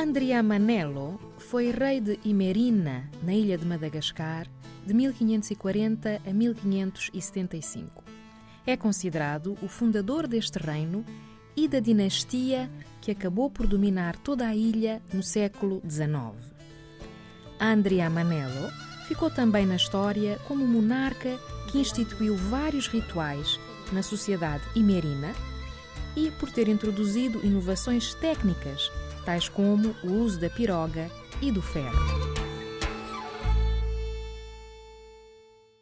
Andrea Manello foi rei de Imerina, na ilha de Madagascar, de 1540 a 1575. É considerado o fundador deste reino e da dinastia que acabou por dominar toda a ilha no século XIX. Andrea Manello ficou também na história como monarca que instituiu vários rituais na sociedade imerina e por ter introduzido inovações técnicas, tais como o uso da piroga e do ferro.